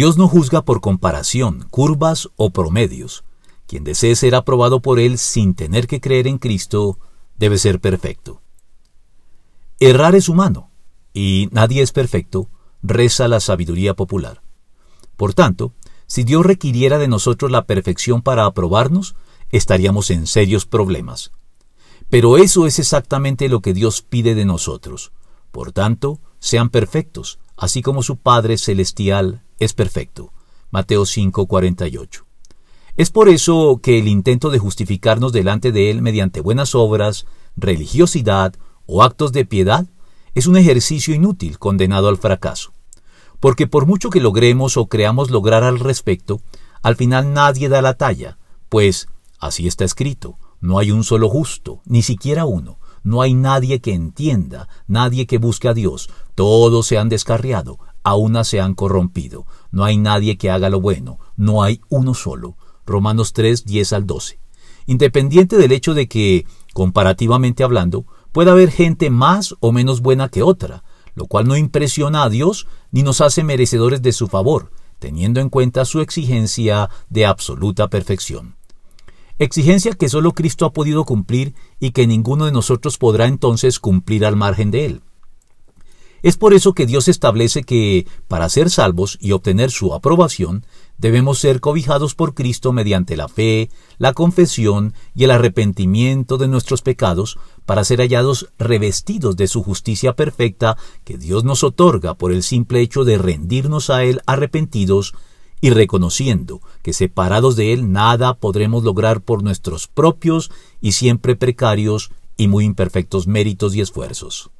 Dios no juzga por comparación, curvas o promedios. Quien desee ser aprobado por Él sin tener que creer en Cristo debe ser perfecto. Errar es humano, y nadie es perfecto, reza la sabiduría popular. Por tanto, si Dios requiriera de nosotros la perfección para aprobarnos, estaríamos en serios problemas. Pero eso es exactamente lo que Dios pide de nosotros. Por tanto, sean perfectos, así como su Padre Celestial es perfecto. Mateo 5:48. Es por eso que el intento de justificarnos delante de Él mediante buenas obras, religiosidad o actos de piedad es un ejercicio inútil condenado al fracaso. Porque por mucho que logremos o creamos lograr al respecto, al final nadie da la talla, pues así está escrito, no hay un solo justo, ni siquiera uno, no hay nadie que entienda, nadie que busque a Dios, todos se han descarriado, a una se han corrompido, no hay nadie que haga lo bueno, no hay uno solo. Romanos 3, 10 al 12. Independiente del hecho de que, comparativamente hablando, pueda haber gente más o menos buena que otra, lo cual no impresiona a Dios ni nos hace merecedores de su favor, teniendo en cuenta su exigencia de absoluta perfección. Exigencia que solo Cristo ha podido cumplir y que ninguno de nosotros podrá entonces cumplir al margen de él. Es por eso que Dios establece que, para ser salvos y obtener su aprobación, debemos ser cobijados por Cristo mediante la fe, la confesión y el arrepentimiento de nuestros pecados, para ser hallados revestidos de su justicia perfecta que Dios nos otorga por el simple hecho de rendirnos a Él arrepentidos y reconociendo que separados de Él nada podremos lograr por nuestros propios y siempre precarios y muy imperfectos méritos y esfuerzos.